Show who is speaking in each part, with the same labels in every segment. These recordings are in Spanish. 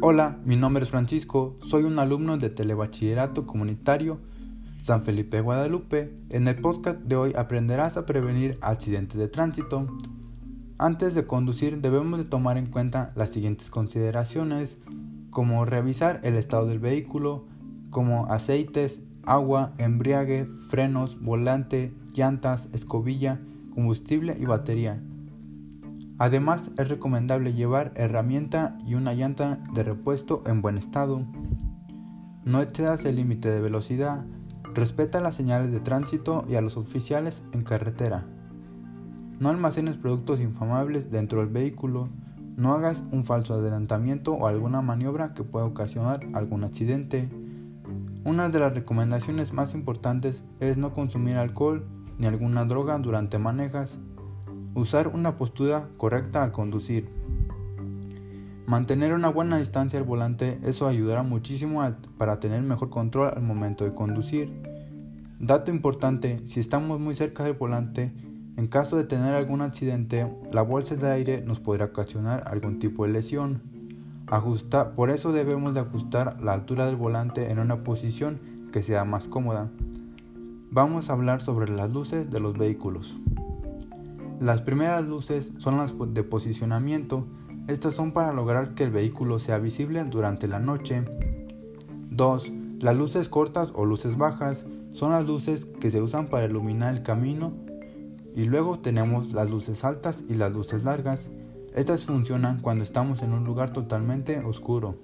Speaker 1: Hola, mi nombre es Francisco, soy un alumno de Telebachillerato Comunitario San Felipe Guadalupe. En el podcast de hoy aprenderás a prevenir accidentes de tránsito. Antes de conducir debemos de tomar en cuenta las siguientes consideraciones, como revisar el estado del vehículo, como aceites, agua, embriague, frenos, volante, llantas, escobilla, combustible y batería. Además, es recomendable llevar herramienta y una llanta de repuesto en buen estado. No excedas el límite de velocidad. Respeta las señales de tránsito y a los oficiales en carretera. No almacenes productos inflamables dentro del vehículo. No hagas un falso adelantamiento o alguna maniobra que pueda ocasionar algún accidente. Una de las recomendaciones más importantes es no consumir alcohol ni alguna droga durante manejas Usar una postura correcta al conducir. Mantener una buena distancia al volante, eso ayudará muchísimo para tener mejor control al momento de conducir. Dato importante, si estamos muy cerca del volante, en caso de tener algún accidente, la bolsa de aire nos podrá ocasionar algún tipo de lesión. Ajusta, por eso debemos de ajustar la altura del volante en una posición que sea más cómoda. Vamos a hablar sobre las luces de los vehículos. Las primeras luces son las de posicionamiento. Estas son para lograr que el vehículo sea visible durante la noche. 2. Las luces cortas o luces bajas son las luces que se usan para iluminar el camino. Y luego tenemos las luces altas y las luces largas. Estas funcionan cuando estamos en un lugar totalmente oscuro.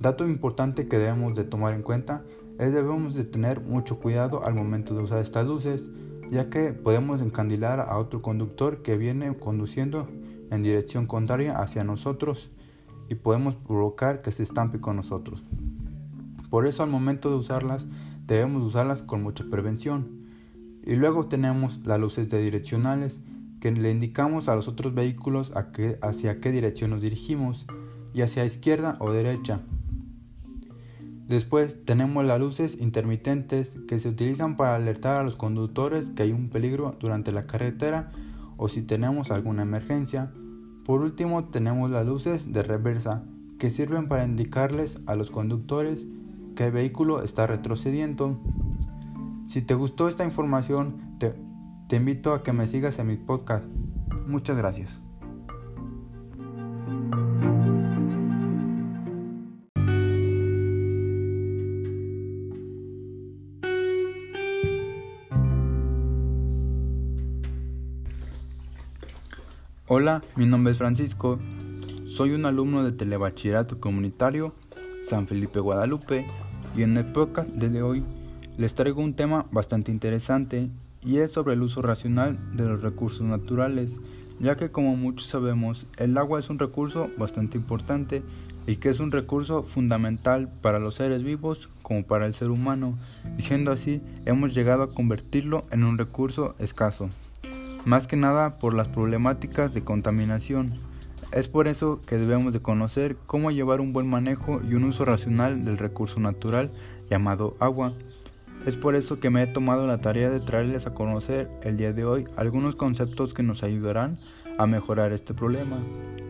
Speaker 1: Dato importante que debemos de tomar en cuenta debemos de tener mucho cuidado al momento de usar estas luces ya que podemos encandilar a otro conductor que viene conduciendo en dirección contraria hacia nosotros y podemos provocar que se estampe con nosotros. Por eso al momento de usarlas debemos usarlas con mucha prevención. Y luego tenemos las luces de direccionales que le indicamos a los otros vehículos hacia qué dirección nos dirigimos y hacia izquierda o derecha. Después tenemos las luces intermitentes que se utilizan para alertar a los conductores que hay un peligro durante la carretera o si tenemos alguna emergencia. Por último tenemos las luces de reversa que sirven para indicarles a los conductores que el vehículo está retrocediendo. Si te gustó esta información, te, te invito a que me sigas en mi podcast. Muchas gracias. Hola, mi nombre es Francisco, soy un alumno de Telebachillerato Comunitario San Felipe Guadalupe y en el podcast de hoy les traigo un tema bastante interesante y es sobre el uso racional de los recursos naturales, ya que como muchos sabemos el agua es un recurso bastante importante y que es un recurso fundamental para los seres vivos como para el ser humano, y siendo así hemos llegado a convertirlo en un recurso escaso más que nada por las problemáticas de contaminación. Es por eso que debemos de conocer cómo llevar un buen manejo y un uso racional del recurso natural llamado agua. Es por eso que me he tomado la tarea de traerles a conocer el día de hoy algunos conceptos que nos ayudarán a mejorar este problema,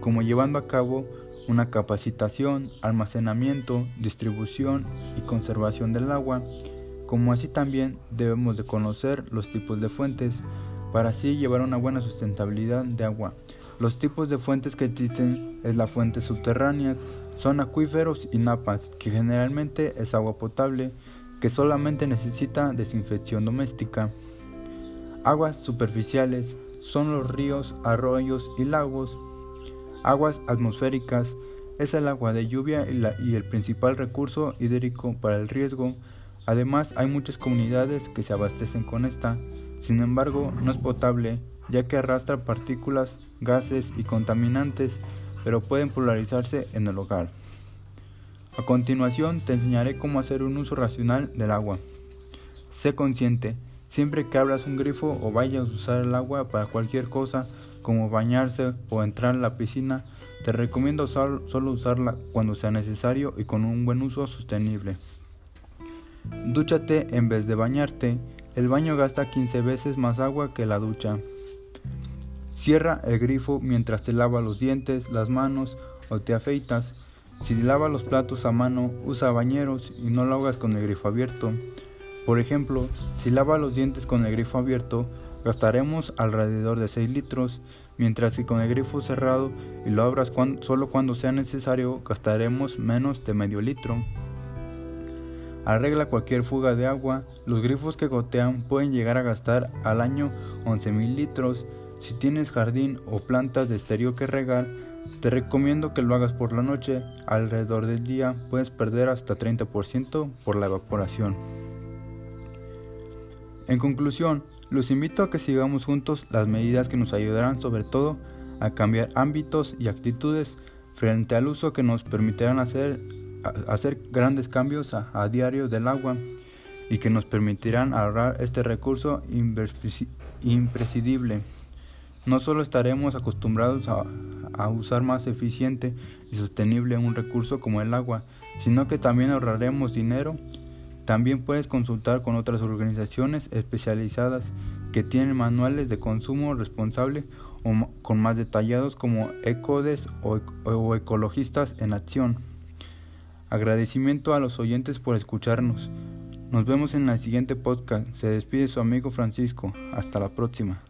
Speaker 1: como llevando a cabo una capacitación, almacenamiento, distribución y conservación del agua, como así también debemos de conocer los tipos de fuentes, para así llevar una buena sustentabilidad de agua. Los tipos de fuentes que existen es las fuentes subterráneas, son acuíferos y napas, que generalmente es agua potable, que solamente necesita desinfección doméstica. Aguas superficiales son los ríos, arroyos y lagos. Aguas atmosféricas es el agua de lluvia y, y el principal recurso hídrico para el riesgo. Además hay muchas comunidades que se abastecen con esta. Sin embargo, no es potable ya que arrastra partículas, gases y contaminantes, pero pueden polarizarse en el hogar. A continuación te enseñaré cómo hacer un uso racional del agua. Sé consciente, siempre que abras un grifo o vayas a usar el agua para cualquier cosa como bañarse o entrar a la piscina, te recomiendo solo usarla cuando sea necesario y con un buen uso sostenible. Dúchate en vez de bañarte el baño gasta 15 veces más agua que la ducha. Cierra el grifo mientras te lavas los dientes, las manos o te afeitas. Si lavas los platos a mano, usa bañeros y no lo hagas con el grifo abierto. Por ejemplo, si lavas los dientes con el grifo abierto, gastaremos alrededor de 6 litros, mientras que con el grifo cerrado y lo abras solo cuando sea necesario, gastaremos menos de medio litro. Arregla cualquier fuga de agua. Los grifos que gotean pueden llegar a gastar al año 11.000 litros. Si tienes jardín o plantas de exterior que regar, te recomiendo que lo hagas por la noche. Alrededor del día puedes perder hasta 30% por la evaporación. En conclusión, los invito a que sigamos juntos las medidas que nos ayudarán sobre todo a cambiar ámbitos y actitudes frente al uso que nos permitirán hacer, hacer grandes cambios a, diario del agua y que nos permitirán ahorrar este recurso imprescindible. No solo estaremos acostumbrados a, usar más eficiente y sostenible un recurso como el agua, sino que también ahorraremos dinero también puedes consultar con otras organizaciones especializadas que tienen manuales de consumo responsable o con más detallados como ECODES o Ecologistas en Acción. Agradecimiento a los oyentes por escucharnos. Nos vemos en el siguiente podcast. Se despide su amigo Francisco. Hasta la próxima.